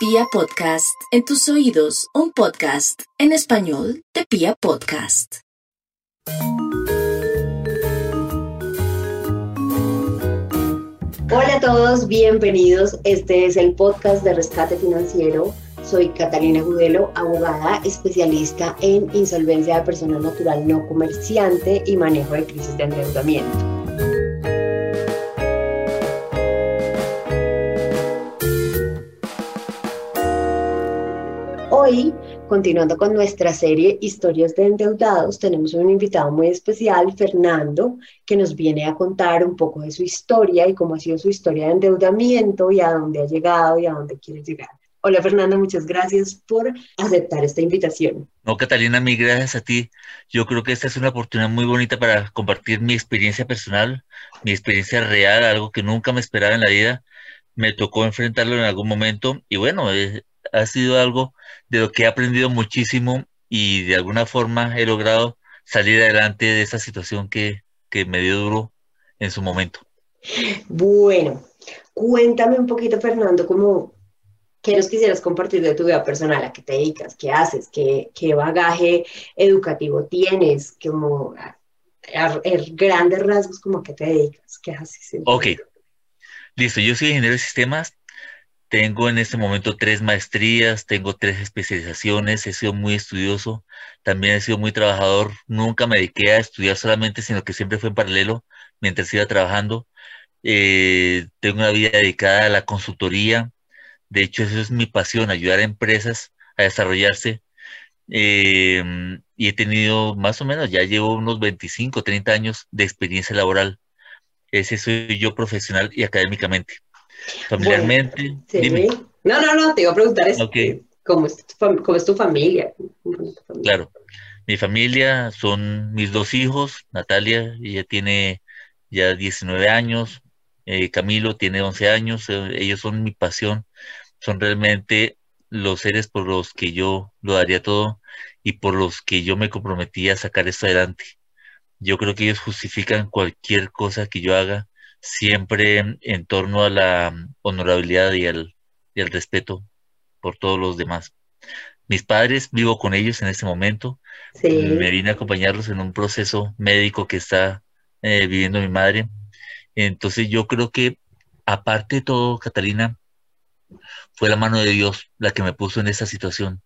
Pia Podcast, en tus oídos, un podcast en español de Pia Podcast. Hola a todos, bienvenidos. Este es el podcast de Rescate Financiero. Soy Catalina Gudelo, abogada especialista en insolvencia de persona natural no comerciante y manejo de crisis de endeudamiento. Hoy, continuando con nuestra serie Historias de Endeudados, tenemos un invitado muy especial, Fernando, que nos viene a contar un poco de su historia y cómo ha sido su historia de endeudamiento y a dónde ha llegado y a dónde quiere llegar. Hola Fernando, muchas gracias por aceptar esta invitación. No, Catalina, mil gracias a ti. Yo creo que esta es una oportunidad muy bonita para compartir mi experiencia personal, mi experiencia real, algo que nunca me esperaba en la vida. Me tocó enfrentarlo en algún momento y bueno, eh, ha sido algo de lo que he aprendido muchísimo y de alguna forma he logrado salir adelante de esa situación que, que me dio duro en su momento. Bueno, cuéntame un poquito, Fernando, cómo qué nos quisieras compartir de tu vida personal, a qué te dedicas, qué haces, qué, qué bagaje educativo tienes, como a, grandes rasgos, como a qué te dedicas, qué haces. Ok, listo, yo soy ingeniero de sistemas, tengo en este momento tres maestrías, tengo tres especializaciones, he sido muy estudioso, también he sido muy trabajador, nunca me dediqué a estudiar solamente, sino que siempre fue en paralelo mientras iba trabajando. Eh, tengo una vida dedicada a la consultoría, de hecho eso es mi pasión, ayudar a empresas a desarrollarse. Em, y he tenido más o menos, ya llevo unos 25, 30 años de experiencia laboral. Ese soy yo profesional y académicamente. Familiarmente. dime. No, no, no, te iba a preguntar eso. ¿cómo, es tu, familia? Claro. Mi familia son mis dos hijos, Natalia, ella tiene ya 19 años, eh, Camilo tiene 11 años, eh, ellos son mi pasión, son realmente los seres por los que yo lo daría todo y por los que yo me comprometí a sacar esto adelante. Yo creo que ellos justifican cualquier cosa que yo haga siempre en torno a la honorabilidad y al, y respeto por todos los demás. Mis padres, vivo con ellos en este momento. Me vine a acompañarlos en un proceso médico que está eh, viviendo mi madre. Entonces yo creo que, aparte de todo, Catalina, fue la mano de Dios la que me puso en esta situación,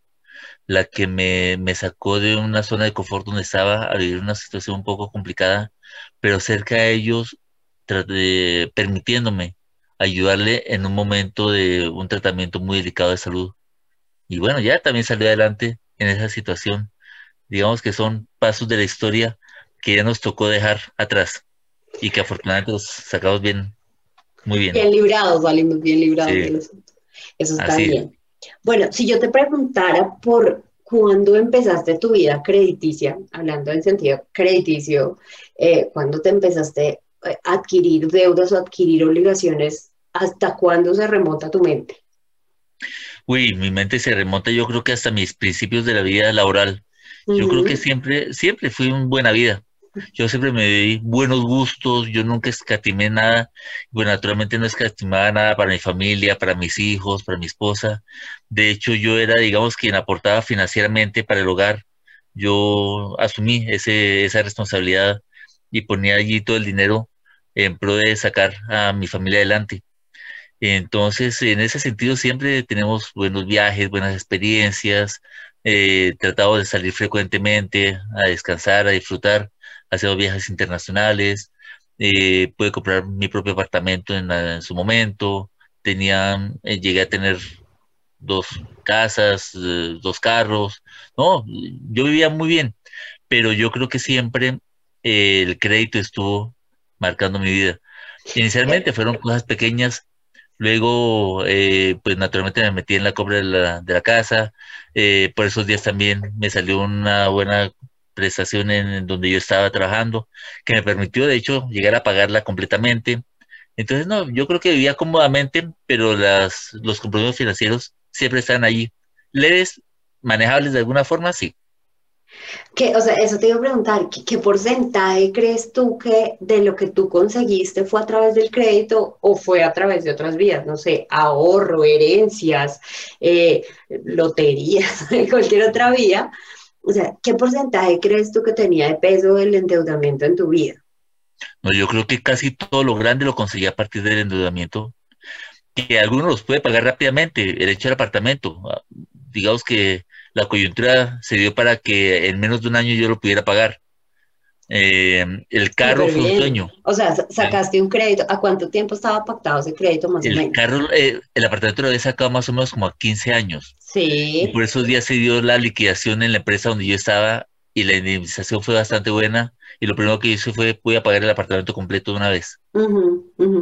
la que me, me sacó de una zona de confort donde estaba a vivir una situación un poco complicada, pero cerca de ellos permitiéndome ayudarle en un momento de un tratamiento muy delicado de salud. Y bueno, ya también salió adelante en esa situación. Digamos que son pasos de la historia que ya nos tocó dejar atrás y que afortunadamente los sacamos bien, muy bien. Bien librados, salimos bien librados. Eso está bien. Bueno, si yo te preguntara por cuándo empezaste tu vida crediticia, hablando en sentido crediticio, eh, ¿cuándo te empezaste adquirir deudas o adquirir obligaciones, ¿hasta cuándo se remonta tu mente? Uy, mi mente se remonta yo creo que hasta mis principios de la vida laboral. Yo creo que siempre, siempre fui una buena vida. Yo siempre me di buenos gustos, yo nunca escatimé nada. Bueno, naturalmente no escatimaba nada para mi familia, para mis hijos, para mi esposa. De hecho, yo era, digamos, quien aportaba financieramente para el hogar. Yo asumí ese, esa responsabilidad y ponía allí todo el dinero en pro de sacar a mi familia adelante. Entonces, en ese sentido, siempre tenemos buenos viajes, buenas experiencias, eh, tratado de salir frecuentemente a descansar, a disfrutar, hacer viajes internacionales, eh, pude comprar mi propio apartamento en, su momento, tenía, eh, llegué a tener dos casas, eh, dos carros, no, yo vivía muy bien, pero yo creo que siempre el crédito estuvo marcando mi vida. Inicialmente fueron cosas pequeñas, luego eh, pues naturalmente me metí en la compra de la, de la casa, eh, por esos días también me salió una buena prestación en, donde yo estaba trabajando, que me permitió de hecho llegar a pagarla completamente. Entonces, no, yo creo que vivía cómodamente, pero las, los compromisos financieros siempre están allí. Leves, manejables de alguna forma, sí. O sea, eso te iba a preguntar, ¿qué, porcentaje crees tú que de lo que tú conseguiste fue a través del crédito o fue a través de otras vías? No sé, ahorro, herencias, eh, loterías, cualquier otra vía. O sea, ¿qué porcentaje crees tú que tenía de peso el endeudamiento en tu vida? No, yo creo que casi todo lo grande lo conseguí a partir del endeudamiento, que algunos los puede pagar rápidamente, el hecho del apartamento. Ah, digamos que la coyuntura se dio para que en menos de un año yo lo pudiera pagar. Eh, el carro fue un sueño. O sea, sacaste un crédito. ¿A cuánto tiempo estaba pactado ese crédito más el o menos? Carro, eh, el apartamento lo había sacado más o menos como a 15 años. Sí. Y por esos días se dio la liquidación en la empresa donde yo estaba y la indemnización fue bastante buena. Y lo primero que hice fue, a pagar el apartamento completo de una vez.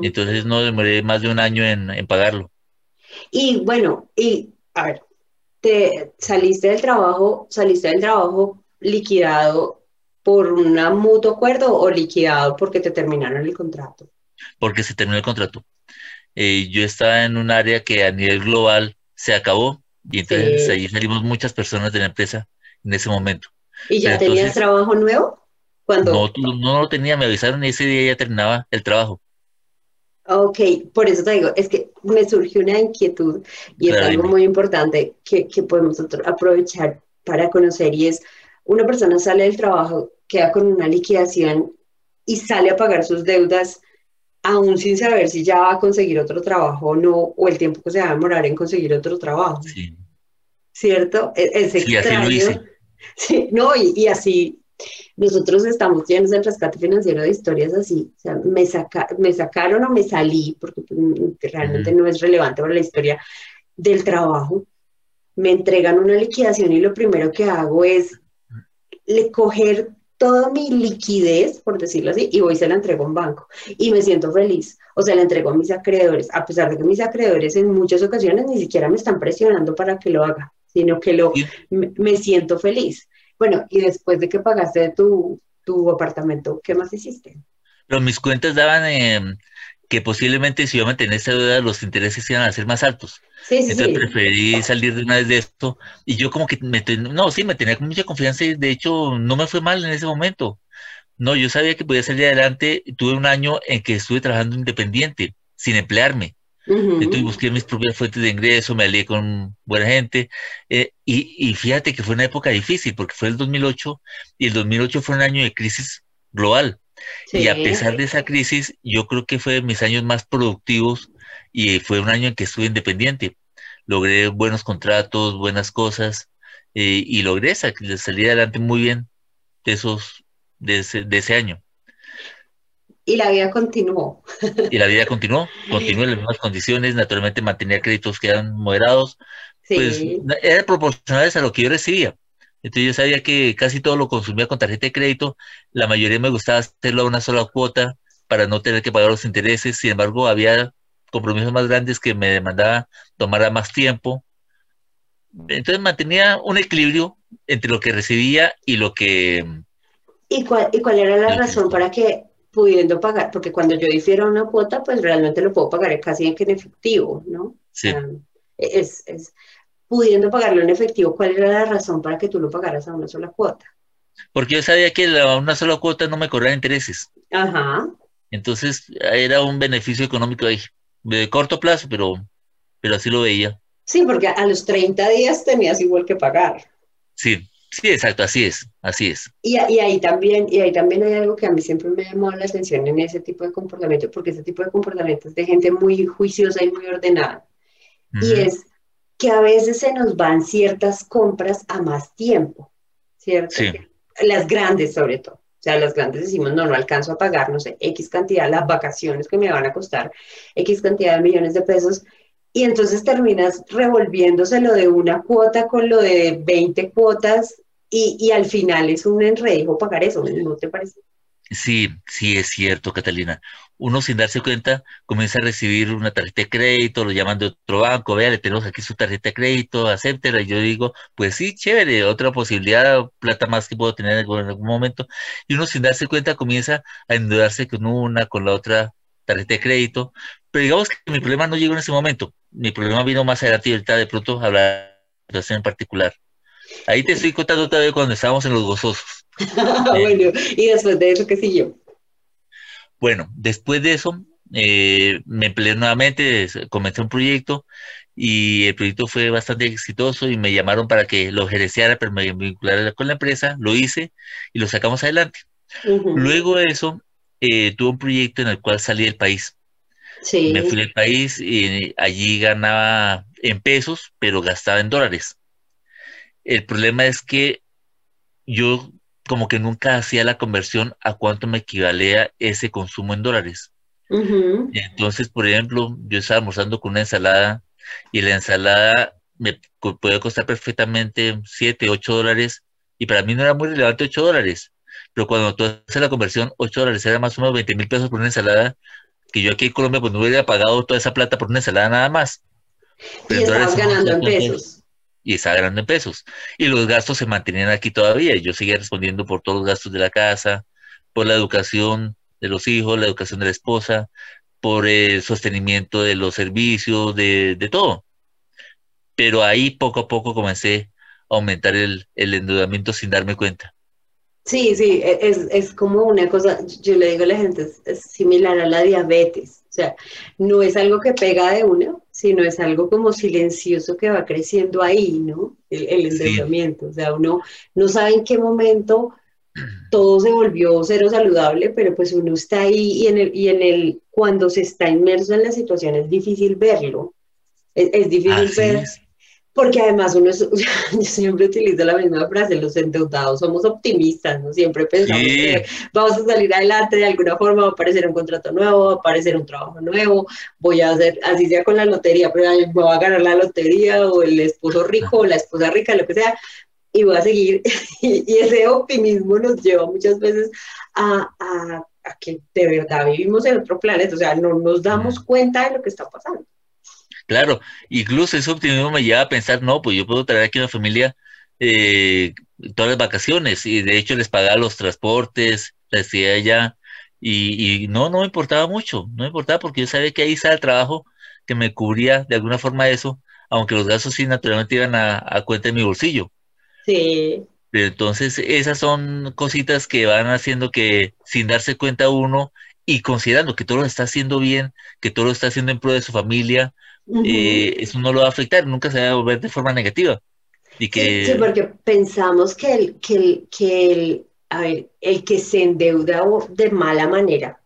Entonces no demoré más de un año en, en pagarlo. Y bueno, y a ver, te saliste del trabajo, saliste del trabajo liquidado por un mutuo acuerdo o liquidado porque te terminaron el contrato? Porque se terminó el contrato. Eh, yo estaba en un área que a nivel global se acabó y entonces ahí salimos muchas personas de la empresa en ese momento. ¿Y ya tenías trabajo nuevo? Cuando... No, no lo tenía, me avisaron y ese día ya terminaba el trabajo. Ok, por eso te digo, es que me surgió una inquietud y es algo muy importante que, que podemos aprovechar para conocer y es, una persona sale del trabajo, queda con una liquidación y sale a pagar sus deudas aún sin saber si ya va a conseguir otro trabajo o no, o el tiempo que se va a demorar en conseguir otro trabajo. Sí. ¿Cierto? E-, es, sí, así lo hice. Sí, no, y, y así nosotros estamos llenos del rescate financiero de historias así, o sea, me, saca, me sacaron o me salí, porque pues, realmente no es relevante para la historia del trabajo, me entregan una liquidación y lo primero que hago es le coger toda mi liquidez, por decirlo así, y voy y se la entrego a un banco. Y me siento feliz. O sea, la entrego a mis acreedores, a pesar de que mis acreedores en muchas ocasiones ni siquiera me están presionando para que lo haga, sino que lo, me siento feliz. Bueno, y después de que pagaste tu, tu apartamento, ¿qué más hiciste? Pero mis cuentas daban eh, que posiblemente si yo mantenía esa deuda, los intereses iban a ser más altos. Sí, sí, Entonces preferí salir de una vez de esto. Y yo como que, me no, sí, me tenía mucha confianza y de hecho no me fue mal en ese momento. No, yo sabía que podía salir adelante. Tuve un año en que estuve trabajando independiente, sin emplearme. Entonces busqué mis propias fuentes de ingreso, me alié con buena gente. Eh, y, fíjate que fue una época difícil porque fue el 2008 y el 2008 fue un año de crisis global. Y a pesar de esa crisis, yo creo que fue de mis años más productivos y fue un año en que estuve independiente. Logré buenos contratos, buenas cosas eh, y logré salir adelante muy bien de, esos, de ese año. Y la vida continuó. Y la vida continuó, continuó en las mismas condiciones, naturalmente mantenía créditos que eran moderados, pues eran proporcionales a lo que yo recibía. Entonces yo sabía que casi todo lo consumía con tarjeta de crédito, la mayoría me gustaba hacerlo a una sola cuota para no tener que pagar los intereses, sin embargo había compromisos más grandes que me demandaban tomar más tiempo. Entonces mantenía un equilibrio entre lo que recibía y lo que... ¿Y cuál, y cuál era la razón para que pudiendo pagar, porque cuando yo difiero una cuota, pues realmente lo puedo pagar casi en efectivo, ¿no? Sí. es, es, pudiendo pagarlo en efectivo, ¿cuál era la razón para que tú lo pagaras a una sola cuota? Porque yo sabía que a una sola cuota no me cobraba intereses. Ajá. Entonces era un beneficio económico ahí, de corto plazo, pero, pero así lo veía. Sí, porque a los 30 días tenías igual que pagar. Sí, Sí, exacto, así es, así es. Y, ahí también, y ahí también hay algo que a mí siempre me llamó la atención en ese tipo de comportamiento, porque ese tipo de comportamiento es de gente muy juiciosa y muy ordenada. Y es que a veces se nos van ciertas compras a más tiempo, ¿cierto? Sí. Las grandes sobre todo. O sea, las grandes decimos, no, no alcanzo a pagar, no sé, X cantidad, las vacaciones que me van a costar X cantidad de millones de pesos, y entonces terminas revolviéndose de una cuota con lo de 20 cuotas y, al final es un enredo pagar eso, ¿no te parece? Sí, sí es cierto, Catalina. Uno sin darse cuenta comienza a recibir una tarjeta de crédito, lo llaman de otro banco, vea, le tenemos aquí su tarjeta de crédito, acéptela. Y yo digo, pues sí, chévere, otra posibilidad, plata más que puedo tener en algún momento. Y uno sin darse cuenta comienza a endeudarse con una, con la otra tarjeta de crédito. Pero digamos que mi problema no llegó en ese momento. Mi problema vino más adelante y ahorita de pronto hablar de situación en particular. Ahí te estoy contando todavía cuando estábamos en los gozosos. bueno, y después de eso, ¿qué siguió? Bueno, después de eso, eh, me empleé nuevamente, comencé un proyecto y el proyecto fue bastante exitoso y me llamaron para que lo gerenciara, pero me vinculara con la empresa, lo hice y lo sacamos adelante. Luego de eso, eh, tuve un proyecto en el cual salí del país. Me fui del país y allí ganaba en pesos, pero gastaba en dólares. El problema es que yo como que nunca hacía la conversión a cuánto me equivalía ese consumo en dólares. Entonces, por ejemplo, yo estaba almorzando con una ensalada y la ensalada me puede costar perfectamente 7, 8 dólares y para mí no era muy relevante 8 dólares. Pero cuando tú haces la conversión, 8 dólares era más o menos 20 mil pesos por una ensalada, que yo aquí en Colombia pues no hubiera pagado toda esa plata por una ensalada nada más. Pero y estabas ganando en pesos. Y estaba ganando en pesos. Y los gastos se mantenían aquí todavía. Y yo seguía respondiendo por todos los gastos de la casa, por la educación de los hijos, la educación de la esposa, por el sostenimiento de los servicios, de, todo. Pero ahí poco a poco comencé a aumentar el, endeudamiento sin darme cuenta. Sí, sí, e, es, como una cosa, yo le digo a la gente, es, similar a la diabetes. O sea, no es algo que pega de uno, sino es algo como silencioso que va creciendo ahí, ¿no? El, endeudamiento. O sea, uno no sabe en qué momento todo se volvió cero saludable, pero pues uno está ahí y en el, y en el cuando se está inmerso en la situación es difícil verlo. Es, difícil ver, porque además uno yo siempre utilizo la misma frase, los endeudados somos optimistas, ¿no? Siempre pensamos que vamos a salir adelante de alguna forma, va a aparecer un contrato nuevo, va a aparecer un trabajo nuevo, voy a hacer, así sea con la lotería, pero me voy a ganar la lotería o el esposo rico o la esposa rica, lo que sea, y voy a seguir. y, ese optimismo nos lleva muchas veces a, a, que de verdad vivimos en otro planeta, o sea, no nos damos cuenta de lo que está pasando. Claro, incluso ese optimismo me lleva a pensar, no, pues yo puedo traer aquí una familia eh, todas las vacaciones y de hecho les pagaba los transportes, les decía allá y, y, no, no me importaba mucho, no me importaba porque yo sabía que ahí estaba el trabajo que me cubría de alguna forma eso, aunque los gastos sí naturalmente iban a, a cuenta de mi bolsillo. Sí. Entonces, esas son cositas que van haciendo que sin darse cuenta uno y considerando que todo lo está haciendo bien, que todo lo está haciendo en pro de su familia, eh, eso no lo va a afectar, nunca se va a volver de forma negativa. Y que... Sí, porque pensamos que el, que el, que el, a ver, el que se endeuda de mala manera,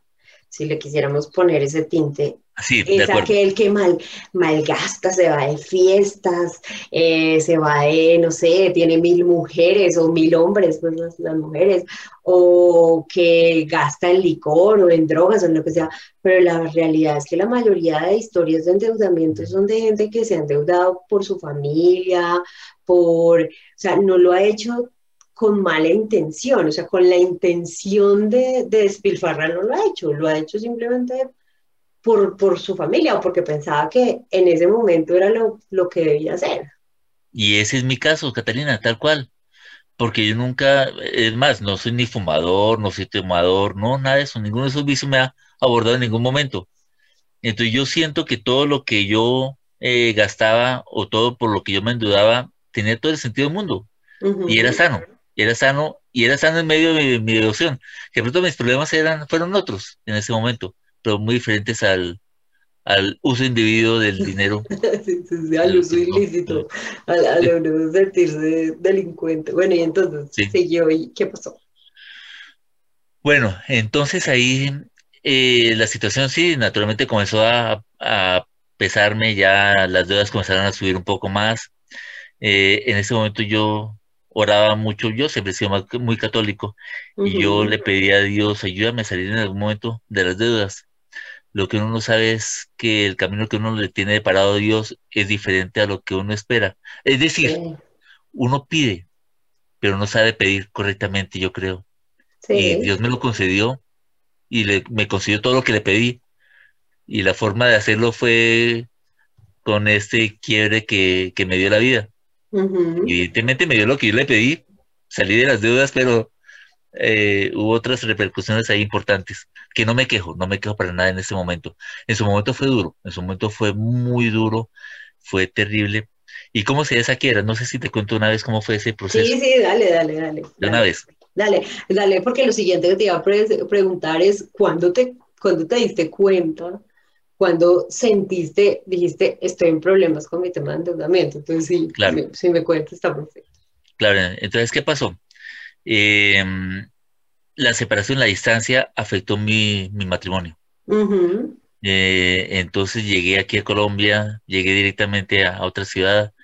si le quisiéramos poner ese tinte, es aquel que mal, malgasta, se va de fiestas, eh, se va de, no sé, tiene mil mujeres o mil hombres, pues las, mujeres, o que gasta en licor o en drogas o en lo que sea. Pero la realidad es que la mayoría de historias de endeudamiento son de gente que se ha endeudado por su familia, por, o sea, no lo ha hecho con mala intención, o sea, con la intención de, de despilfarrar no lo ha hecho, lo ha hecho simplemente por, su familia o porque pensaba que en ese momento era lo, lo que debía hacer. Y ese es mi caso, Catalina, tal cual. Porque yo nunca, es más, no soy ni fumador, no soy tomador, no, nada de eso, ninguno de esos vicios me ha abordado en ningún momento. Entonces yo siento que todo lo que yo eh, gastaba o todo por lo que yo me endeudaba tenía todo el sentido del mundo. Y era sano, era sano, y era sano en medio de mi, devoción. Que pronto mis problemas eran, fueron otros en ese momento pero muy diferentes al, al uso individuo del dinero. al uso ilícito, al, al sentirse delincuente. Bueno, y entonces siguió y ¿qué pasó? Bueno, entonces ahí eh, la situación sí, naturalmente comenzó a, a, pesarme, ya las deudas comenzaron a subir un poco más. Eh, en ese momento yo oraba mucho, yo siempre he sido muy católico, y yo le pedía a Dios, ayúdame a salir en algún momento de las deudas lo que uno no sabe es que el camino que uno le tiene parado a Dios es diferente a lo que uno espera. Es decir, uno pide, pero no sabe pedir correctamente, yo creo. Y Dios me lo concedió y le, me concedió todo lo que le pedí. Y la forma de hacerlo fue con este quiebre que, me dio la vida. Evidentemente me dio lo que yo le pedí, salí de las deudas, pero eh, hubo otras repercusiones ahí importantes, que no me quejo, no me quejo para nada en ese momento. En su momento fue duro, en su momento fue muy duro, fue terrible, ¿Y cómo se esa quiebra? No sé si te cuento una vez cómo fue ese proceso. Sí, sí, dale, dale, dale. De una vez. Dale, dale, porque lo siguiente que te iba a preguntar es, ¿cuándo te, ¿cuándo te diste cuenta? Cuando sentiste, dijiste, estoy en problemas con mi tema de endeudamiento. Entonces, sí, claro. si me cuentas, está perfecto. Claro, entonces, ¿qué pasó? Em, la separación, la distancia afectó mi, matrimonio. Eh, entonces llegué aquí a Colombia, llegué directamente a, otra ciudad,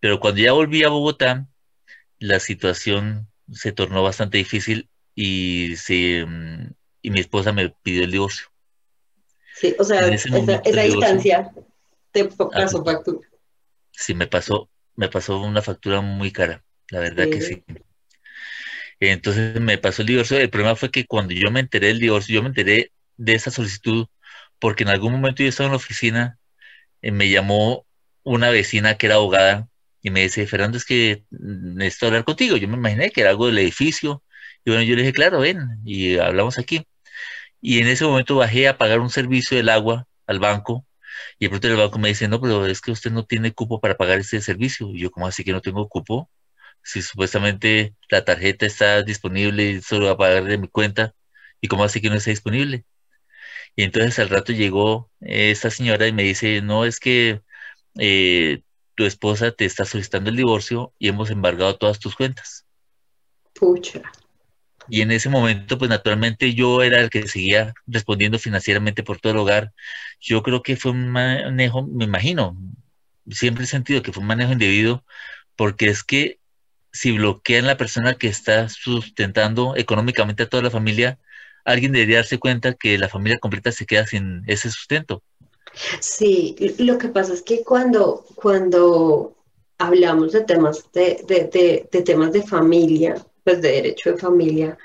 pero cuando ya volví a Bogotá, la situación se tornó bastante difícil y, mm, y mi esposa me pidió el divorcio. Sí, o sea, esa, distancia te pasó factura. Sí, me pasó, me pasó una factura muy cara, la verdad que sí. Entonces me pasó el divorcio. El problema fue que cuando yo me enteré del divorcio, yo me enteré de esa solicitud porque en algún momento yo estaba en la oficina, y eh, me llamó una vecina que era abogada y me dice, Fernando, es que necesito hablar contigo. Yo me imaginé que era algo del edificio. Y bueno, yo le dije, claro, ven, y hablamos aquí. Y en ese momento bajé a pagar un servicio del agua al banco. Y de pronto el banco me dice, no, pero es que usted no tiene cupo para pagar ese servicio. Y yo, ¿cómo así que no tengo cupo? Si supuestamente la tarjeta está disponible solo va a pagar de mi cuenta. ¿Y cómo así que no está disponible? Y entonces al rato llegó esta señora y me dice, no, es que eh, tu esposa te está solicitando el divorcio y hemos embargado todas tus cuentas. Pucha. Y en ese momento, pues naturalmente yo era el que seguía respondiendo financieramente por todo el hogar. Yo creo que fue un manejo, me imagino, siempre he sentido que fue un manejo indebido, porque es que si bloquean la persona que está sustentando económicamente a toda la familia, alguien debería darse cuenta que la familia completa se queda sin ese sustento. Sí, lo que pasa es que cuando, cuando hablamos de temas de, de, de temas de familia, pues, de derecho de familia,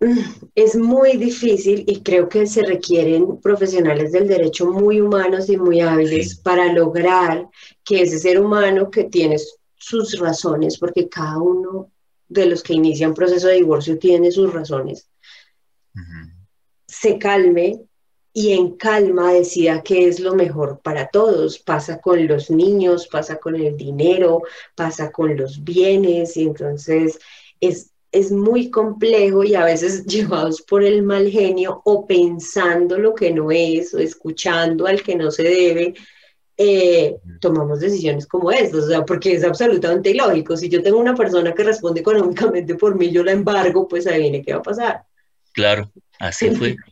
mm, es muy difícil y creo que se requieren profesionales del derecho muy humanos y muy hábiles para lograr que ese ser humano que tiene sus razones, porque cada uno de los que inician proceso de divorcio tiene sus razones, se calme y en calma decida qué es lo mejor para todos. Pasa con los niños, pasa con el dinero, pasa con los bienes y entonces es, es muy complejo y a veces llevados por el mal genio o pensando lo que no es o escuchando al que no se debe. Eh, tomamos decisiones como estas, o sea, porque es absolutamente ilógico. Si yo tengo una persona que responde económicamente por mí, yo la embargo, pues ahí viene qué va a pasar. Claro, así fue.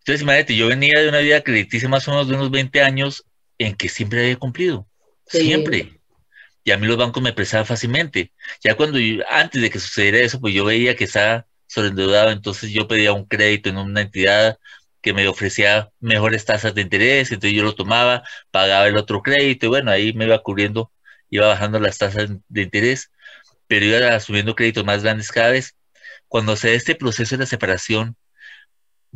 Entonces, imagínate, yo venía de una vida crediticia más o menos de unos 20 años en que siempre había cumplido. Siempre. Y a mí los bancos me prestaban fácilmente. Ya cuando antes de que sucediera eso, pues yo veía que estaba sobreendeudado, entonces yo pedía un crédito en una entidad que me ofrecía mejores tasas de interés, entonces yo lo tomaba, pagaba el otro crédito, y bueno, ahí me iba cubriendo, iba bajando las tasas de interés, pero iba asumiendo créditos más grandes cada vez. Cuando se da este proceso de la separación,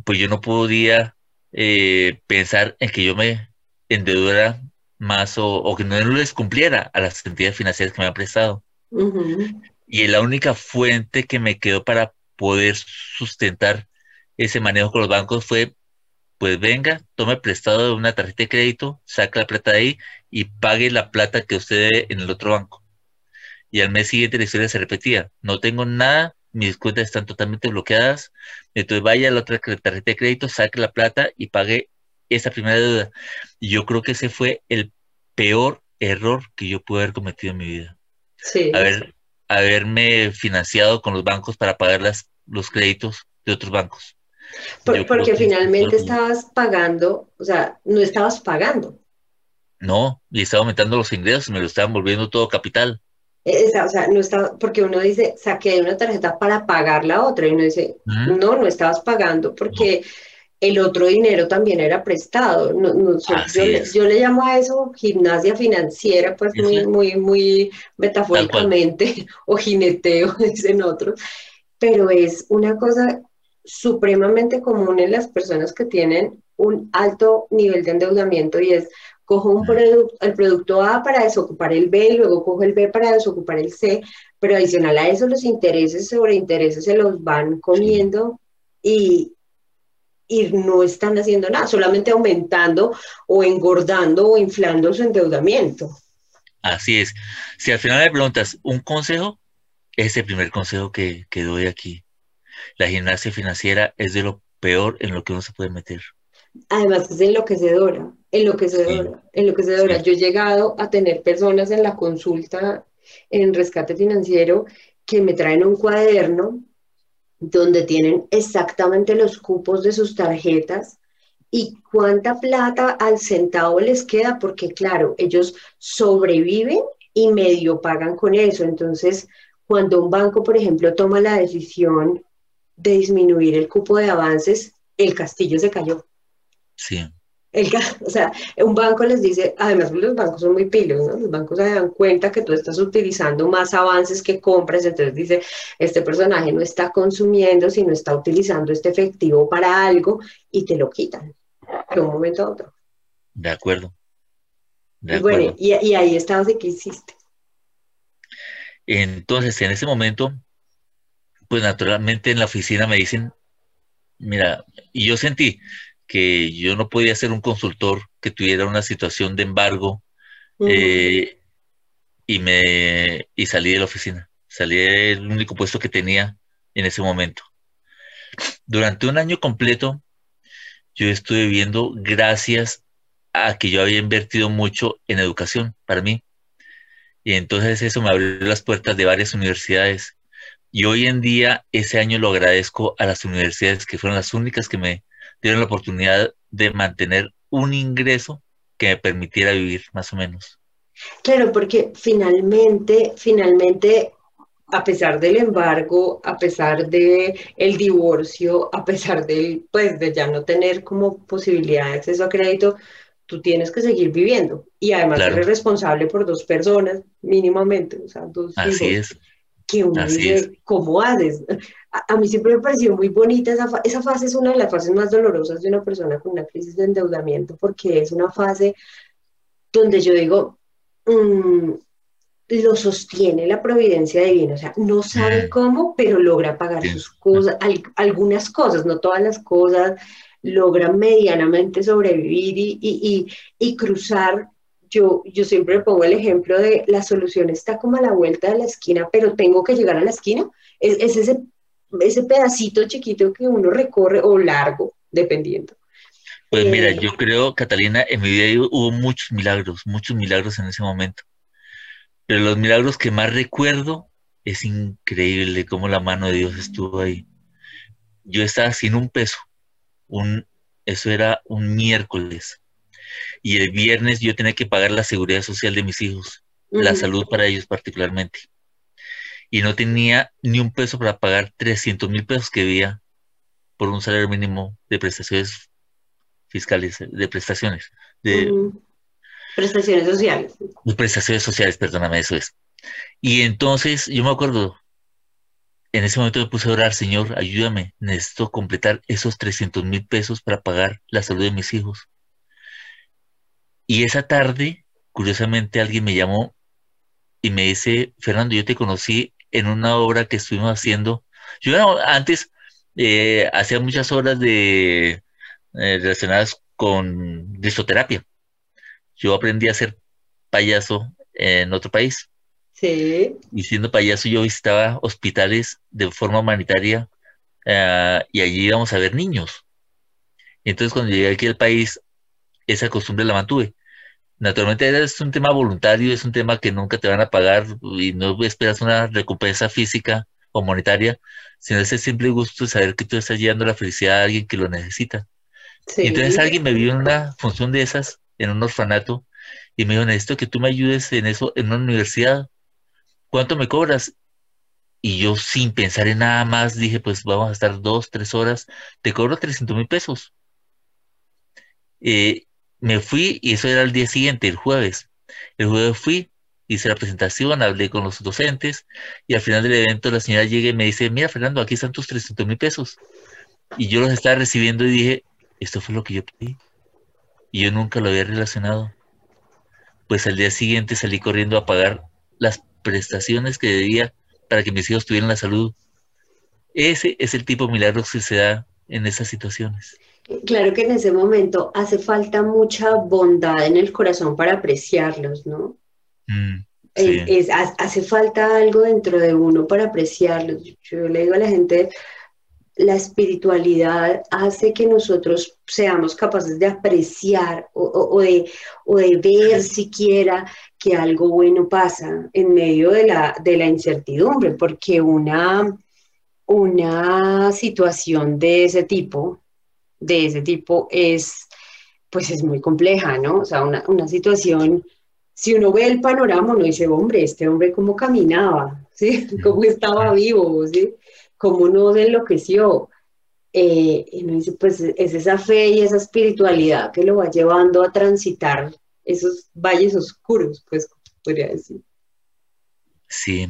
pues yo no podía eh, pensar en que yo me endeudara más o, que no les cumpliera a las entidades financieras que me han prestado. Y la única fuente que me quedó para poder sustentar ese manejo con los bancos fue, pues venga, tome prestado de una tarjeta de crédito, saca la plata de ahí y pague la plata que usted dé en el otro banco. Y al mes siguiente la historia se repetía. No tengo nada, mis cuentas están totalmente bloqueadas, entonces vaya a la otra tarjeta de crédito, saque la plata y pague esa primera deuda. Y yo creo que ese fue el peor error que yo pude haber cometido en mi vida. Sí. Haber, haberme financiado con los bancos para pagar las, los créditos de otros bancos. porque finalmente estabas pagando, o sea, no estabas pagando. No, y estaba aumentando los ingresos, me lo estaban volviendo todo capital. o sea, no estaba, porque uno dice, saqué una tarjeta para pagar la otra, y uno dice, no, no estabas pagando porque el otro dinero también era prestado. No, yo, le, llamo a eso gimnasia financiera, pues muy, muy, muy metafóricamente, o jineteo, dicen otros, pero es una cosa supremamente común en las personas que tienen un alto nivel de endeudamiento y es cojo un producto, el producto A para desocupar el B, y luego cojo el B para desocupar el C, pero adicional a eso los intereses sobre intereses se los van comiendo y, y no están haciendo nada, solamente aumentando o engordando o inflando su endeudamiento. Así es. Si al final me preguntas un consejo, es el primer consejo que, que doy aquí. La gimnasia financiera es de lo peor en lo que uno se puede meter. Además es enloquecedora, enloquecedora, enloquecedora. Yo he llegado a tener personas en la consulta en rescate financiero que me traen un cuaderno donde tienen exactamente los cupos de sus tarjetas y cuánta plata al centavo les queda, porque claro, ellos sobreviven y medio pagan con eso. Entonces, cuando un banco, por ejemplo, toma la decisión de disminuir el cupo de avances, el castillo se cayó. Sí. El, o sea, un banco les dice, además los bancos son muy pilos, ¿no? Los bancos se dan cuenta que tú estás utilizando más avances que compras, entonces dice, este personaje no está consumiendo, sino está utilizando este efectivo para algo y te lo quitan de un momento a otro. De acuerdo. y bueno, y, ahí estabas de qué hiciste. Entonces, en ese momento, pues naturalmente en la oficina me dicen, mira, y yo sentí que yo no podía ser un consultor que tuviera una situación de embargo eh, y me y salí de la oficina. Salí del único puesto que tenía en ese momento. Durante un año completo yo estuve viviendo gracias a que yo había invertido mucho en educación para mí. Y entonces eso me abrió las puertas de varias universidades. Y hoy en día ese año lo agradezco a las universidades que fueron las únicas que me dieron la oportunidad de mantener un ingreso que me permitiera vivir más o menos. Claro, porque finalmente, finalmente a pesar del embargo, a pesar de el divorcio, a pesar del, pues, de ya no tener como posibilidad de acceso a crédito, tú tienes que seguir viviendo. Y además eres responsable por dos personas, mínimamente, o sea, dos Así es. Que uno dice, ¿cómo haces? A, mí siempre me pareció muy bonita esa, esa fase, es una de las fases más dolorosas de una persona con una crisis de endeudamiento, porque es una fase donde yo digo, mmm, lo sostiene la providencia divina, o sea, no sabe cómo, pero logra pagar sus cosas, algunas cosas, no todas las cosas, logra medianamente sobrevivir y, cruzar. Yo, yo siempre pongo el ejemplo de la solución está como a la vuelta de la esquina, pero tengo que llegar a la esquina. Es, es ese, ese pedacito chiquito que uno recorre o largo, dependiendo. Pues mira, eh, yo creo, Catalina, en mi vida hubo muchos milagros, muchos milagros en ese momento. Pero los milagros que más recuerdo es increíble cómo la mano de Dios estuvo ahí. Yo estaba sin un peso. Un, eso era un miércoles. Y el viernes yo tenía que pagar la seguridad social de mis hijos, la salud para ellos particularmente. Y no tenía ni un peso para pagar 300 mil pesos que había por un salario mínimo de prestaciones fiscales, de prestaciones, de, Prestaciones sociales. Prestaciones sociales, perdóname, eso es. Y entonces yo me acuerdo, en ese momento me puse a orar, Señor, ayúdame, necesito completar esos 300 mil pesos para pagar la salud de mis hijos. Y esa tarde, curiosamente, alguien me llamó y me dice, Fernando, yo te conocí en una obra que estuvimos haciendo. Yo antes eh, hacía muchas horas de, eh, relacionadas con disoterapia yo aprendí a ser payaso en otro país. Sí. Y siendo payaso yo visitaba hospitales de forma humanitaria eh, y allí íbamos a ver niños. Entonces cuando llegué aquí al país, esa costumbre la mantuve. Naturalmente es un tema voluntario, es un tema que nunca te van a pagar y no esperas una recompensa física o monetaria, sino ese simple gusto de saber que tú estás llevando la felicidad a alguien que lo necesita. Y entonces alguien me vio en una función de esas en un orfanato y me dijo, necesito que tú me ayudes en eso en una universidad. ¿Cuánto me cobras? Y yo sin pensar en nada más dije, pues vamos a estar dos, tres horas, te cobro 300 mil pesos. Eh, me fui y eso era el día siguiente, el jueves. El jueves fui, hice la presentación, hablé con los docentes y al final del evento la señora llega y me dice, mira Fernando, aquí están tus 300 mil pesos. Y yo los estaba recibiendo y dije, esto fue lo que yo pedí y yo nunca lo había relacionado. Pues al día siguiente salí corriendo a pagar las prestaciones que debía para que mis hijos tuvieran la salud. Ese es el tipo de milagros que se da en esas situaciones. Claro que en ese momento hace falta mucha bondad en el corazón para apreciarlos, ¿no? Mm, es, hace falta algo dentro de uno para apreciarlo. Yo le digo a la gente, la espiritualidad hace que nosotros seamos capaces de apreciar o, de, de, ver siquiera que algo bueno pasa en medio de la, de la incertidumbre, porque una, una situación de ese tipo, de ese tipo es, pues es muy compleja, ¿no? O sea, una, una situación, si uno ve el panorama, uno dice, hombre, este hombre cómo caminaba, ¿sí? Cómo estaba vivo, ¿sí? cómo no se enloqueció. Eh, y me dice, pues es esa fe y esa espiritualidad que lo va llevando a transitar esos valles oscuros, pues podría decir. Sí,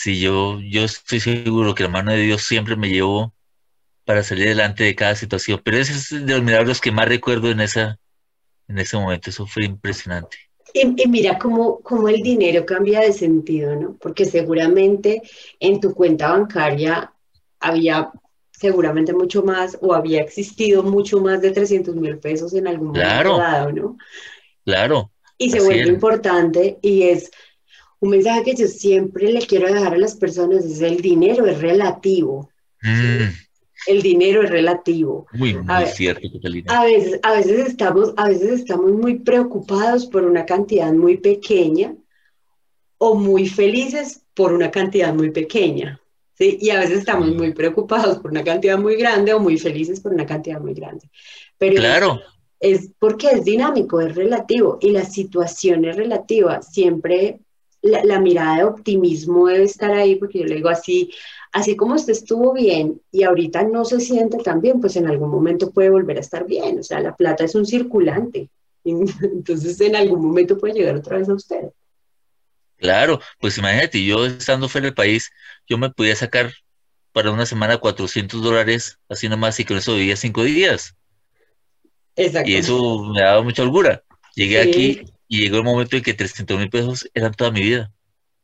sí, yo, yo estoy seguro que la mano de Dios siempre me llevó para salir adelante de cada situación, pero ese es de los milagros que más recuerdo en, esa, en ese momento, eso fue impresionante. Y, mira cómo, cómo, el dinero cambia de sentido, ¿no? Porque seguramente en tu cuenta bancaria había seguramente mucho más o había existido mucho más de 300 mil pesos en algún momento dado, ¿no? Claro. Y se vuelve importante y es un mensaje que yo siempre le quiero dejar a las personas, es el dinero es relativo. Mm el dinero es relativo. Muy, muy cierto, A veces, a, veces estamos, a veces estamos muy preocupados por una cantidad muy pequeña o muy felices por una cantidad muy pequeña. ¿sí? Y a veces estamos muy preocupados por una cantidad muy grande o muy felices por una cantidad muy grande. Pero claro. Es, porque es dinámico, es relativo y la situación es relativa. Siempre la, la, mirada de optimismo debe estar ahí, porque yo le digo así, así como usted estuvo bien y ahorita no se siente tan bien, pues en algún momento puede volver a estar bien. O sea, la plata es un circulante. Entonces en algún momento puede llegar otra vez a usted. Claro, pues imagínate, yo estando fuera del país, yo me podía sacar para una semana 400 dólares, así nomás, y con eso vivía cinco días. Exacto. Y eso me daba mucha holgura. Llegué aquí y llegó el momento en que 300 mil pesos eran toda mi vida,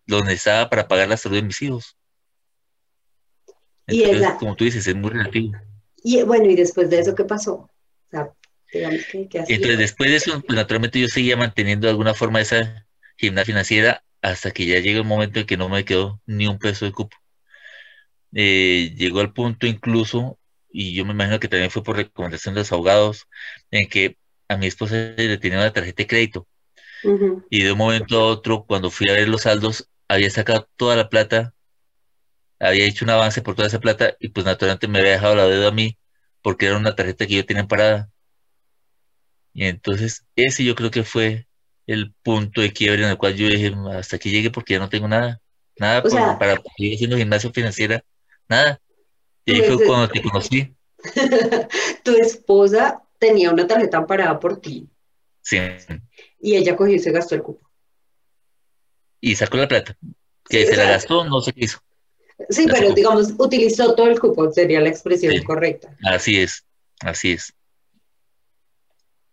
lo necesitaba para pagar la salud de mis hijos y como tú dices, es muy relativo. Y bueno, ¿y después de eso qué pasó? O sea, digamos que, Entonces, después de eso, pues, naturalmente yo seguía manteniendo de alguna forma esa gimnasia financiera hasta que ya llegó el momento en que no me quedó ni un peso de cupo. Eh, llegó al punto incluso, y yo me imagino que también fue por recomendación de los abogados, en que a mi esposa le tenía una tarjeta de crédito. Y de un momento a otro, cuando fui a ver los saldos, había sacado toda la plata había hecho un avance por toda esa plata y pues naturalmente me había dejado la deuda a mí porque era una tarjeta que yo tenía parada. Y entonces ese yo creo que fue el punto de quiebre en el cual yo dije, hasta aquí llegué porque ya no tengo nada. Nada para seguir haciendo gimnasio financiera, nada. Y ahí fue cuando te conocí. tu esposa tenía una tarjeta parada por ti. Sí. Y ella cogió y se gastó el cupo. Y sacó la plata. Que se la gastó, no sé qué hizo. Sí, pero digamos, utilizó todo el cupo, sería la expresión correcta. Así es, así es.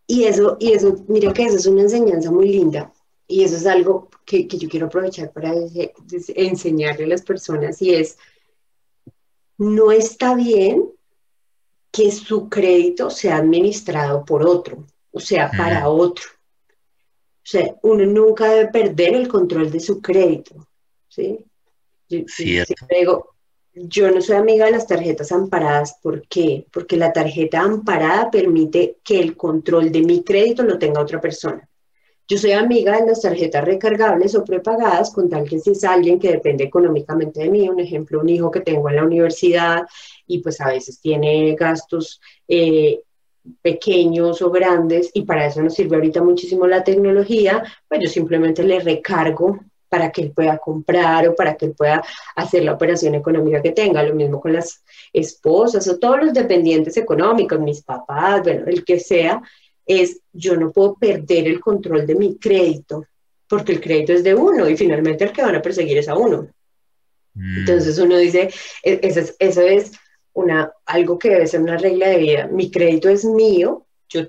Y eso, y eso, mira que eso es una enseñanza muy linda. Y eso es algo que, yo quiero aprovechar para enseñarle a las personas y es, no está bien que su crédito sea administrado por otro, o sea, para otro. O sea, uno nunca debe perder el control de su crédito, ¿sí? Yo, digo, yo no soy amiga de las tarjetas amparadas. ¿Por qué? Porque la tarjeta amparada permite que el control de mi crédito lo tenga otra persona. Yo soy amiga de las tarjetas recargables o prepagadas con tal que si es alguien que depende económicamente de mí, un ejemplo, un hijo que tengo en la universidad y pues a veces tiene gastos eh, pequeños o grandes y para eso nos sirve ahorita muchísimo la tecnología, pues yo simplemente le recargo para que él pueda comprar o para que él pueda hacer la operación económica que tenga. Lo mismo con las esposas o todos los dependientes económicos, mis papás, bueno, el que sea, es yo no puedo perder el control de mi crédito, porque el crédito es de uno y finalmente el que van a perseguir es a uno. Mm. Entonces uno dice, e, eso es, eso es una, algo que debe ser una regla de vida. Mi crédito es mío, yo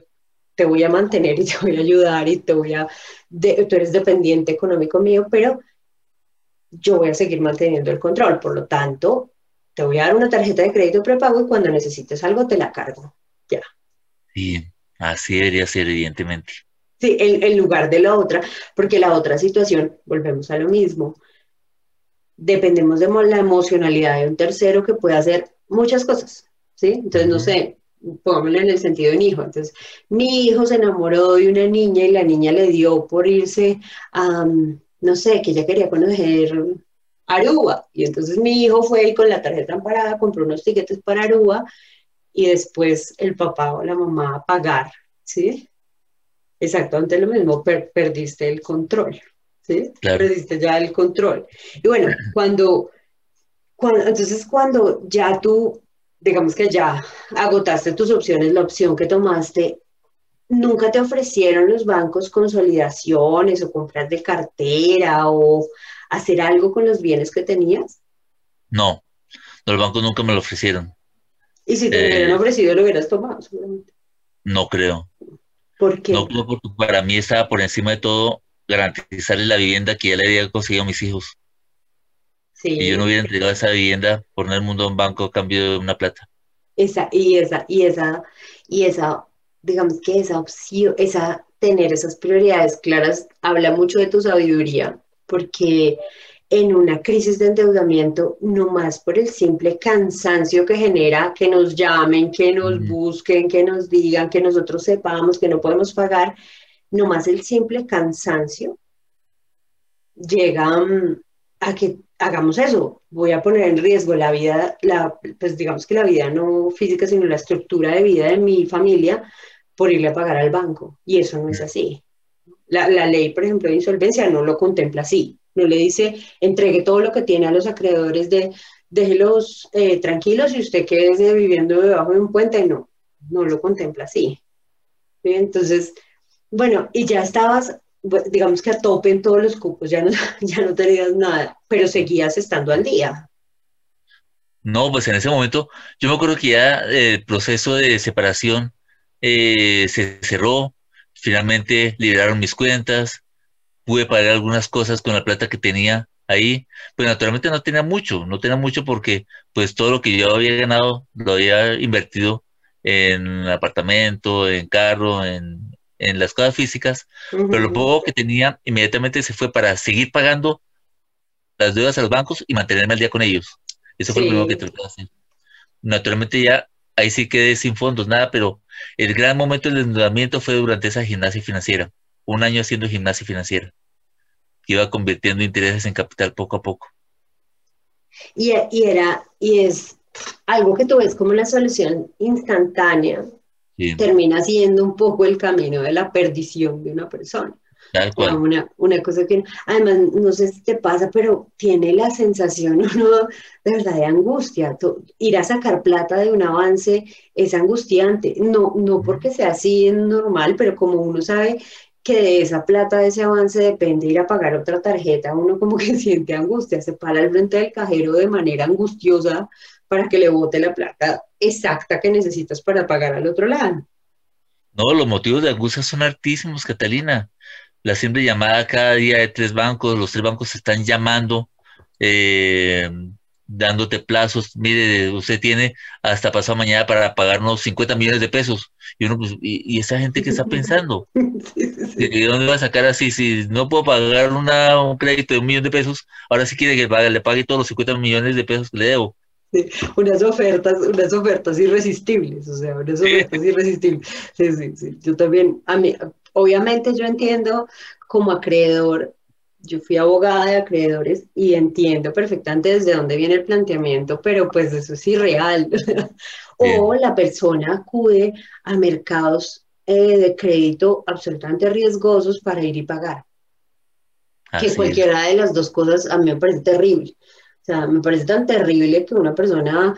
te voy a mantener y te voy a ayudar y te voy a, tú eres dependiente económico mío, pero yo voy a seguir manteniendo el control. Por lo tanto, te voy a dar una tarjeta de crédito prepago y cuando necesites algo te la cargo. Ya. Sí, así debería ser, evidentemente. Sí, en, lugar de la otra, porque la otra situación, volvemos a lo mismo, dependemos de la emocionalidad de un tercero que puede hacer muchas cosas, ¿sí? Entonces, no sé, pongámoslo en el sentido de un hijo. Entonces, mi hijo se enamoró de una niña y la niña le dio por irse a, no sé, que ella quería conocer Aruba. Y entonces mi hijo fue y con la tarjeta amparada compró unos tiquetes para Aruba y después el papá o la mamá a pagar, ¿sí? Exactamente lo mismo, perdiste el control, ¿sí? Perdiste ya el control. Y bueno, cuando, cuando, entonces cuando ya tú, digamos que ya agotaste tus opciones, la opción que tomaste, ¿nunca te ofrecieron los bancos consolidaciones o compras de cartera o hacer algo con los bienes que tenías? No, los bancos nunca me lo ofrecieron. ¿Y si te hubieran eh, ofrecido, lo hubieras tomado seguramente? No creo. ¿Por qué? No creo porque para mí estaba por encima de todo garantizarle la vivienda que ya le había conseguido a mis hijos. Sí. Y yo no hubiera entregado esa vivienda por el mundo a un banco a cambio de una plata. Esa, y esa, y esa, y esa, digamos que esa opción, esa, tener esas prioridades claras, habla mucho de tu sabiduría, porque en una crisis de endeudamiento, no más por el simple cansancio que genera que nos llamen, que nos busquen, que nos digan, que nosotros sepamos que no podemos pagar, no más el simple cansancio llega mm, a que hagamos eso. Voy a poner en riesgo la vida, la, pues digamos que la vida no física, sino la estructura de vida de mi familia por irle a pagar al banco. Y eso no es así. La, la ley, por ejemplo, de insolvencia no lo contempla así no le dice entregue todo lo que tiene a los acreedores de déjelos eh, tranquilos y usted quede viviendo debajo de un puente, no, no lo contempla así. Entonces, bueno, y ya estabas, digamos que a tope en todos los cupos, ya no, ya no tenías nada, pero seguías estando al día. No, pues en ese momento, yo me acuerdo que ya el proceso de separación eh, se cerró, finalmente liberaron mis cuentas, pude pagar algunas cosas con la plata que tenía ahí, pero naturalmente no tenía mucho, no tenía mucho porque pues todo lo que yo había ganado lo había invertido en apartamento, en carro, en, las cosas físicas, pero lo poco que tenía inmediatamente se fue para seguir pagando las deudas a los bancos y mantenerme al día con ellos. Eso fue lo primero que traté de hacer. Naturalmente ya ahí sí quedé sin fondos, nada, pero el gran momento del endeudamiento fue durante esa gimnasia financiera, un año haciendo gimnasia financiera iba convirtiendo intereses en capital poco a poco. Y, era, y es algo que tú ves como la solución instantánea, termina siendo un poco el camino de la perdición de una persona. Una, una, cosa que, además, no sé si te pasa, pero tiene la sensación uno de verdad de angustia. ir a sacar plata de un avance es angustiante. No, no porque sea así normal, pero como uno sabe que de esa plata, de ese avance, depende ir a pagar otra tarjeta, uno como que siente angustia, se para al frente del cajero de manera angustiosa para que le bote la plata exacta que necesitas para pagar al otro lado. No, los motivos de angustia son altísimos, Catalina. La siempre llamada cada día de tres bancos, los tres bancos se están llamando. Eh, dándote plazos, mire, usted tiene hasta pasado mañana para pagarnos 50 millones de pesos. Y uno, pues, y, esa gente que está pensando, ¿de dónde va a sacar así? Si no puedo pagar una, un crédito de un millón de pesos, ahora sí quiere que le pague todos los 50 millones de pesos que le debo. Unas ofertas, unas ofertas irresistibles, o sea, unas ofertas irresistibles. Sí, sí, sí. Yo también, a mí, obviamente yo entiendo como acreedor yo fui abogada de acreedores y entiendo perfectamente desde dónde viene el planteamiento, pero pues eso es irreal. o la persona acude a mercados eh, de crédito absolutamente riesgosos para ir y pagar. que cualquiera de las dos cosas a mí me parece terrible. Sea, me parece tan terrible que una persona,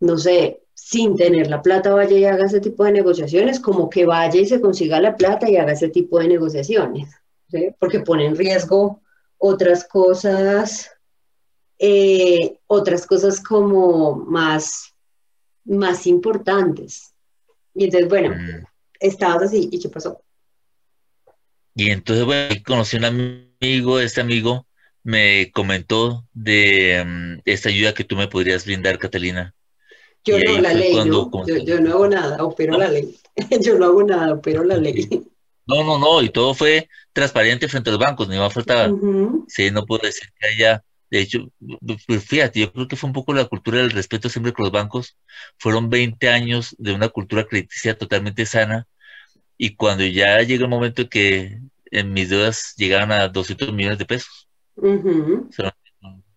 no sé, sin tener la plata vaya y haga ese tipo de negociaciones, como que vaya y se consiga la plata y haga ese tipo de negociaciones porque pone en riesgo otras cosas, eh, otras cosas como más, más importantes. Y entonces, bueno, mm. estabas así, ¿y qué pasó? Y entonces, bueno, conocí un amigo, este amigo me comentó de mm, esta ayuda que tú me podrías brindar, Catalina. Yo no, la ley, ¿no? Yo, no hago nada, opero la ley. yo no hago nada, opero la ley. No, no, no, y todo fue transparente frente a los bancos, ni más faltaba. Sí, no puedo decir que haya, de hecho, pues fíjate, yo creo que fue un poco la cultura del respeto siempre con los bancos. Fueron 20 años de una cultura crediticia totalmente sana, y cuando ya llegó el momento que en mis deudas llegaban a 200 millones de pesos,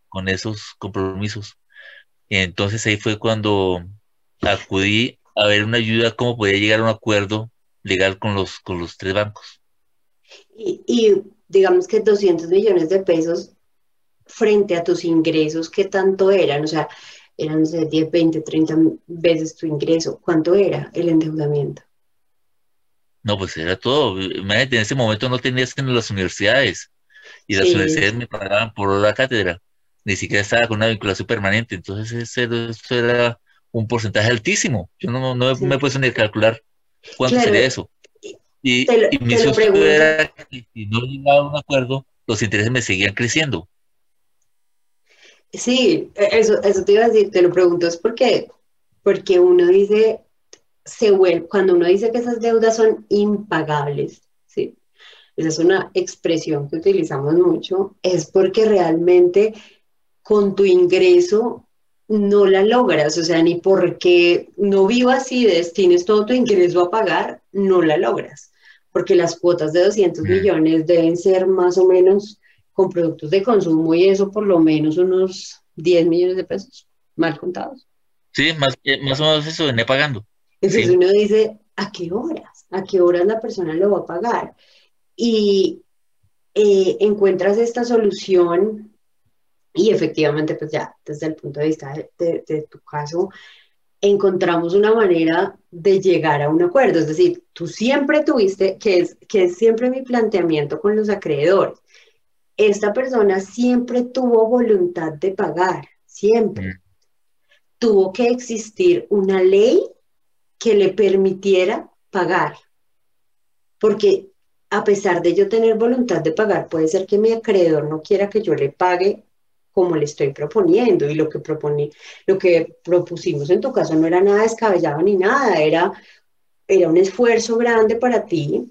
con esos compromisos. Entonces ahí fue cuando acudí a ver una ayuda, cómo podía llegar a un acuerdo legal con los, con los tres bancos. Y, digamos que 200 millones de pesos frente a tus ingresos, ¿qué tanto eran? O sea, eran 10, 20, 30 veces tu ingreso. ¿Cuánto era el endeudamiento? No, pues era todo. Imagínate, en ese momento no tenías que en las universidades. Y las universidades me pagaban por la cátedra. Ni siquiera estaba con una vinculación permanente. Entonces, eso era un porcentaje altísimo. Yo no, no me he puesto ni a calcular ¿Cuánto sería eso? Y, mi susto era que si no llegaba a un acuerdo, los intereses me seguían creciendo. Sí, e, eso, eso te iba a decir, te lo pregunto, es porque, porque uno dice, se vuelve, cuando uno dice que esas deudas son impagables, ¿sí? Esa es una expresión que utilizamos mucho, es porque realmente con tu ingreso no la logras, o sea, ni porque no vivas y destines todo tu ingreso a pagar, no la logras, porque las cuotas de 200 mm. millones deben ser más o menos con productos de consumo y eso por lo menos unos 10 millones de pesos, mal contados. Sí, más, eh, más o menos eso venía pagando. Entonces uno dice, ¿a qué horas? ¿A qué horas la persona lo va a pagar? Y eh, encuentras esta solución y efectivamente, pues ya desde el punto de vista de, tu caso, encontramos una manera de llegar a un acuerdo. Es decir, tú siempre tuviste, que es, que es siempre mi planteamiento con los acreedores, esta persona siempre tuvo voluntad de pagar, siempre. Mm. Tuvo que existir una ley que le permitiera pagar. Porque a pesar de yo tener voluntad de pagar, puede ser que mi acreedor no quiera que yo le pague como le estoy proponiendo y lo que propone, lo que propusimos en tu caso no era nada descabellado ni nada, era, era un esfuerzo grande para ti,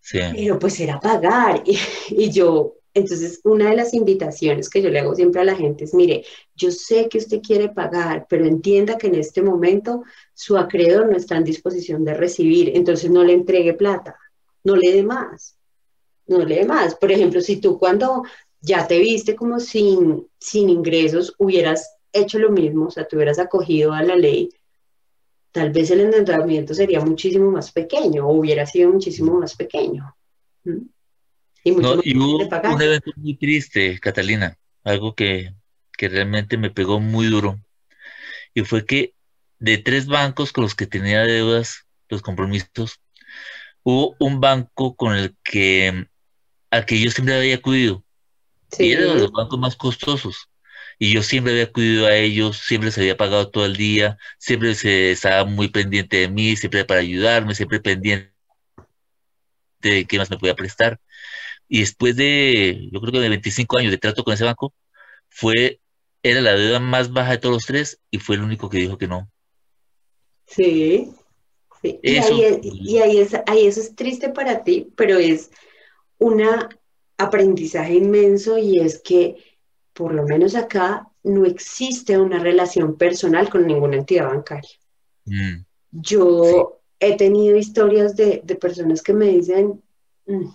sí. pero pues era pagar y, y yo entonces, una de las invitaciones que yo le hago siempre a la gente es, mire, yo sé que usted quiere pagar, pero entienda que en este momento su acreedor no está en disposición de recibir, entonces no le entregue plata, no le dé más, no le dé más. Por ejemplo, si tú cuando ya te viste como sin, sin ingresos, hubieras hecho lo mismo, o sea, te hubieras acogido a la ley, tal vez el endeudamiento sería muchísimo más pequeño o hubiera sido muchísimo más pequeño. Y, mucho hubo un evento muy triste, Catalina, algo que, que realmente me pegó muy duro, y fue que de tres bancos con los que tenía deudas, los compromisos, hubo un banco con el que, al que yo siempre había acudido, y era de los bancos más costosos. Y yo siempre había acudido a ellos, siempre se había pagado todo el día, siempre se estaba muy pendiente de mí, siempre para ayudarme, siempre pendiente de qué más me podía prestar. Y después de, yo creo que de 25 años de trato con ese banco, fue, era la deuda más baja de todos los tres y fue el único que dijo que no. Sí, sí. y, ahí, y ahí, es, ahí eso es triste para ti, pero es una aprendizaje inmenso y es que por lo menos acá no existe una relación personal con ninguna entidad bancaria. Mm. Yo he tenido historias de, de, personas que me dicen, mm,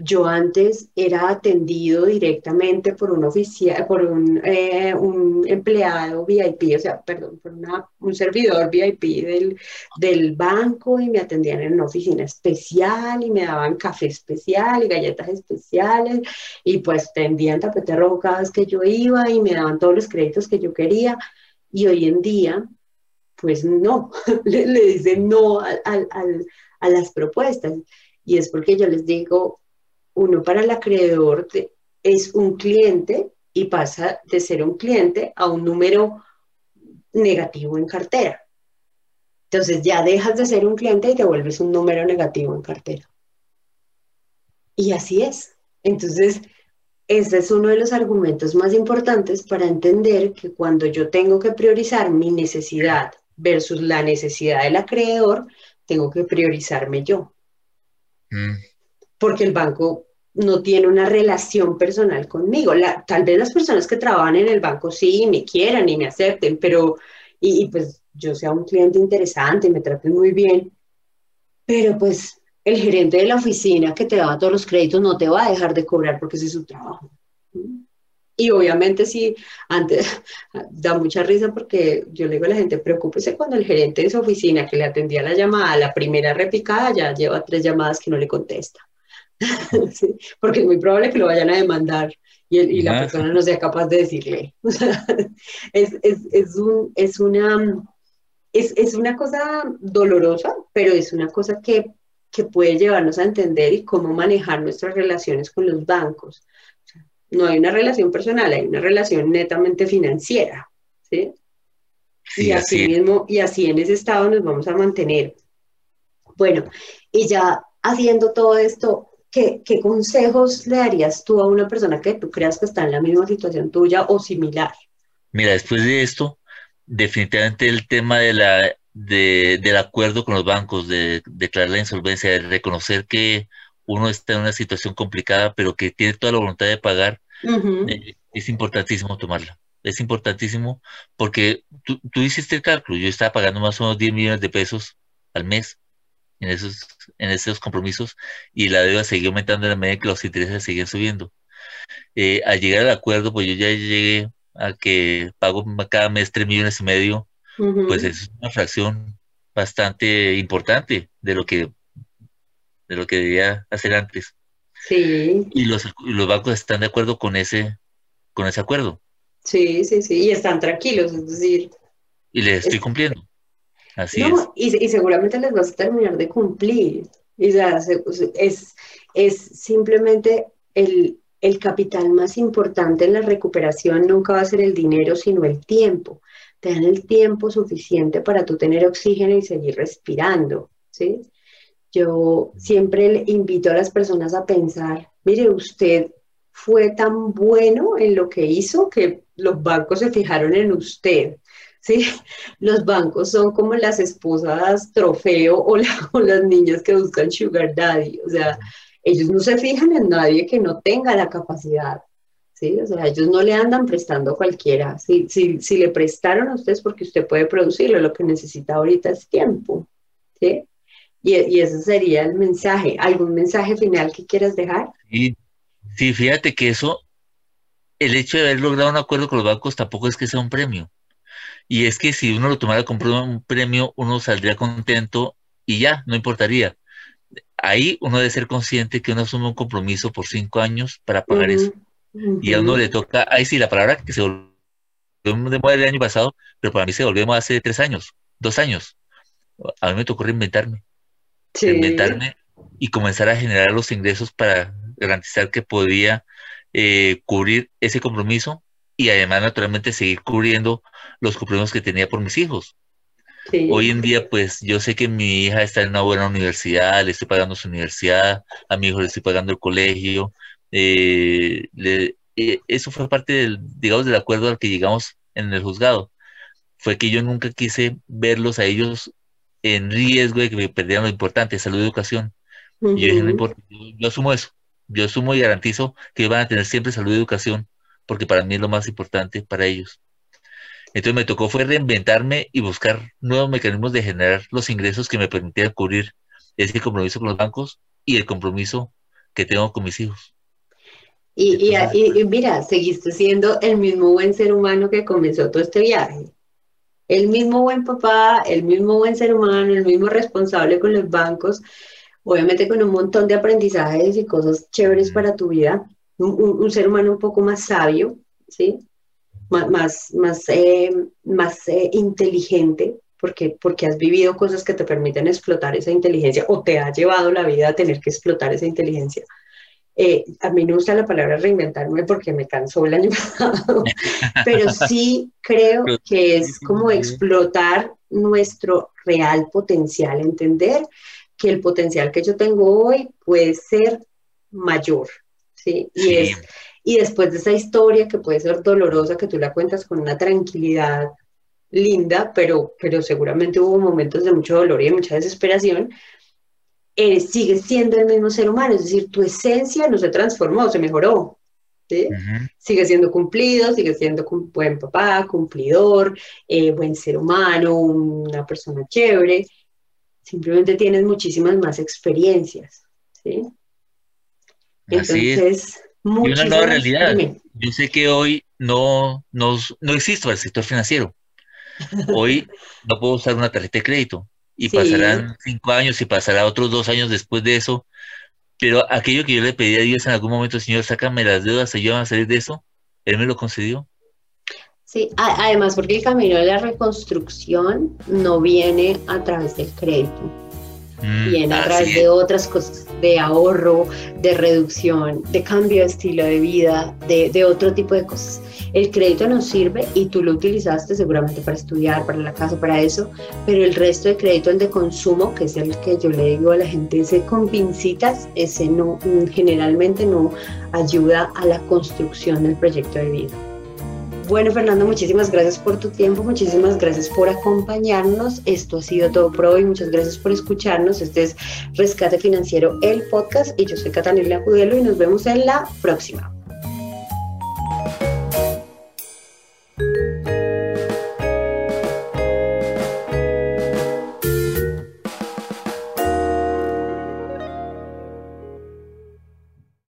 yo antes era atendido directamente por un oficial, por un, eh, un empleado VIP, o sea, perdón, por un servidor VIP del, del, banco y me atendían en una oficina especial y me daban café especial y galletas especiales y pues tendían tapete rojo cada vez que yo iba y me daban todos los créditos que yo quería. Y hoy en día, pues no, le, le dicen no a, a las propuestas. Y es porque yo les digo, uno para el acreedor es un cliente y pasa de ser un cliente a un número negativo en cartera. Entonces ya dejas de ser un cliente y te vuelves un número negativo en cartera. Y así es. Entonces, ese es uno de los argumentos más importantes para entender que cuando yo tengo que priorizar mi necesidad versus la necesidad del acreedor, tengo que priorizarme yo. Mm. Porque el banco no tiene una relación personal conmigo. tal vez las personas que trabajan en el banco sí me quieran y me acepten, pero, y, pues yo sea un cliente interesante y me traten muy bien, pero pues el gerente de la oficina que te daba todos los créditos no te va a dejar de cobrar porque ese es su trabajo. Y obviamente sí, antes da mucha risa porque yo le digo a la gente, preocúpese cuando el gerente de su oficina que le atendía la llamada, la primera repicada, ya lleva tres llamadas que no le contesta. porque es muy probable que lo vayan a demandar y, y la persona no sea capaz de decirle. es, es, es, un, es, una, es, es una cosa dolorosa, pero es una cosa que, que puede llevarnos a entender y cómo manejar nuestras relaciones con los bancos no hay una relación personal, hay una relación netamente financiera, ¿sí? y así, mismo, y así en ese estado nos vamos a mantener. Bueno, y ya haciendo todo esto, ¿qué, ¿qué, consejos le darías tú a una persona que tú creas que está en la misma situación tuya o similar? Mira, después de esto, definitivamente el tema de la, de, del acuerdo con los bancos, de declarar la insolvencia, de reconocer que uno está en una situación complicada, pero que tiene toda la voluntad de pagar, eh, es importantísimo tomarla. Es importantísimo porque tú, tú, hiciste el cálculo, yo estaba pagando más o menos 10 millones de pesos al mes en esos, en esos compromisos y la deuda seguía aumentando en la medida que los intereses seguían subiendo. Eh, al llegar al acuerdo, pues yo ya llegué a que pago cada mes 3 millones y medio, pues es una fracción bastante importante de lo que de lo que debía hacer antes. Sí. Y los, los bancos están de acuerdo con ese, con ese acuerdo. Sí, sí, sí, y están tranquilos, es decir. Y les estoy cumpliendo. Así es. Y, y, seguramente les vas a terminar de cumplir. Y, es, es simplemente el, el capital más importante en la recuperación nunca va a ser el dinero, sino el tiempo. Te dan el tiempo suficiente para tú tener oxígeno y seguir respirando, ¿sí? Yo siempre le invito a las personas a pensar, mire, usted fue tan bueno en lo que hizo que los bancos se fijaron en usted. ¿Sí? Los bancos son como las esposas trofeo o, las niñas que buscan sugar daddy. O sea, ellos no se fijan en nadie que no tenga la capacidad. ¿sí? O sea, ellos no le andan prestando a cualquiera. Si, si, si le prestaron a usted es porque usted puede producirlo. Lo que necesita ahorita es tiempo. ¿sí? Y, ese sería el mensaje. ¿Algún mensaje final que quieras dejar? Sí, sí, fíjate que eso, el hecho de haber logrado un acuerdo con los bancos tampoco es que sea un premio. Y es que si uno lo tomara como un premio, uno saldría contento y ya, no importaría. Ahí uno debe ser consciente que uno asume un compromiso por cinco años para pagar eso. Y a uno le toca, ahí sí, la palabra que se volvió de moda el año pasado, pero para mí se volvió hace tres años, dos años. A mí me tocó reinventarme inventarme y comenzar a generar los ingresos para garantizar que podía eh, cubrir ese compromiso y además naturalmente seguir cubriendo los compromisos que tenía por mis hijos. Hoy en día, pues yo sé que mi hija está en una buena universidad, le estoy pagando su universidad, a mi hijo le estoy pagando el colegio. Eh, eh, eso fue parte del, digamos, del acuerdo al que llegamos en el juzgado. Fue que yo nunca quise verlos a ellos en riesgo de que me perdieran lo importante, salud y educación. Y yo dije, no importa, yo, asumo eso. Yo asumo y garantizo que van a tener siempre salud y educación, porque para mí es lo más importante para ellos. Entonces me tocó fue reinventarme y buscar nuevos mecanismos de generar los ingresos que me permitieran cubrir ese compromiso con los bancos y el compromiso que tengo con mis hijos. Y, y, y, mira, seguiste siendo el mismo buen ser humano que comenzó todo este viaje el mismo buen papá, el mismo buen ser humano, el mismo responsable con los bancos, obviamente con un montón de aprendizajes y cosas chéveres para tu vida, un, ser humano un poco más sabio, ¿sí? más, más, eh, más eh, inteligente, porque, porque has vivido cosas que te permiten explotar esa inteligencia o te ha llevado la vida a tener que explotar esa inteligencia. Eh, a mí no gusta la palabra reinventarme porque me cansó el año pasado, pero sí creo que es como explotar nuestro real potencial, entender que el potencial que yo tengo hoy puede ser mayor, ¿sí? Y, Es, y después de esa historia que puede ser dolorosa, que tú la cuentas con una tranquilidad linda, pero, pero seguramente hubo momentos de mucho dolor y de mucha desesperación, eres, sigues siendo el mismo ser humano, es decir, tu esencia no se transformó, se mejoró. ¿sí? Sigue siendo cumplido, sigue siendo un buen papá, cumplidor, eh, buen ser humano, una persona chévere. Simplemente tienes muchísimas más experiencias. ¿sí? Entonces, y una nueva realidad. Yo sé que hoy no, no, no existe el sector financiero. Hoy no puedo usar una tarjeta de crédito y pasarán cinco años y pasará otros dos años después de eso. Pero aquello que yo le pedí a Dios en algún momento, Señor, sácame las deudas, ayúdame a salir de eso, Él me lo concedió. Sí, además porque el camino de la reconstrucción no viene a través del crédito viene a través de otras cosas, de ahorro, de reducción, de cambio de estilo de vida, de, de, otro tipo de cosas. El crédito nos sirve y tú lo utilizaste seguramente para estudiar, para la casa, para eso, pero el resto de crédito, el de consumo, que es el que yo le digo a la gente, ese con pincitas, ese no, generalmente no ayuda a la construcción del proyecto de vida. Bueno, Fernando, muchísimas gracias por tu tiempo, muchísimas gracias por acompañarnos. Esto ha sido todo por hoy. Muchas gracias por escucharnos. Este es Rescate Financiero, el podcast, y yo soy Catalina Cudelo y nos vemos en la próxima.